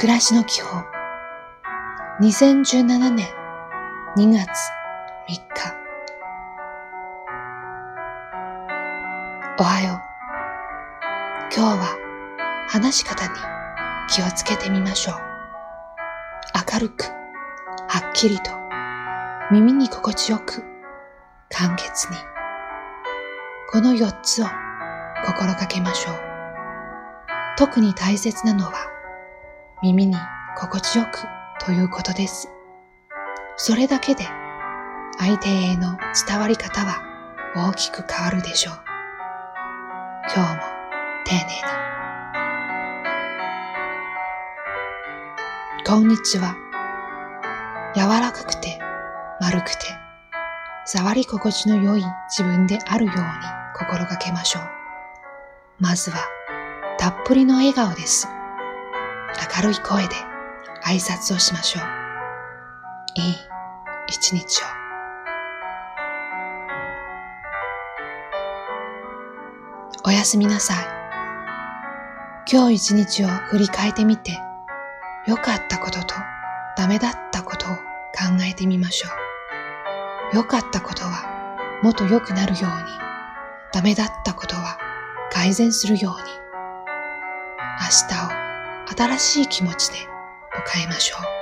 暮らしの基本。2017年2月3日。おはよう。今日は話し方に気をつけてみましょう。明るくはっきりと耳に心地よく簡潔に。この4つを心がけましょう。特に大切なのは耳に心地よくということです。それだけで相手への伝わり方は大きく変わるでしょう。今日も丁寧に。こんにちは。柔らかくて丸くて触り心地の良い自分であるように心がけましょう。まずはたっぷりの笑顔です。明るい声で挨拶をしましょう。いい一日を。おやすみなさい。今日一日を振り返ってみて、良かったこととダメだったことを考えてみましょう。良かったことはもっと良くなるように、ダメだったことは改善するように、明日を新しい気持ちで迎えましょう。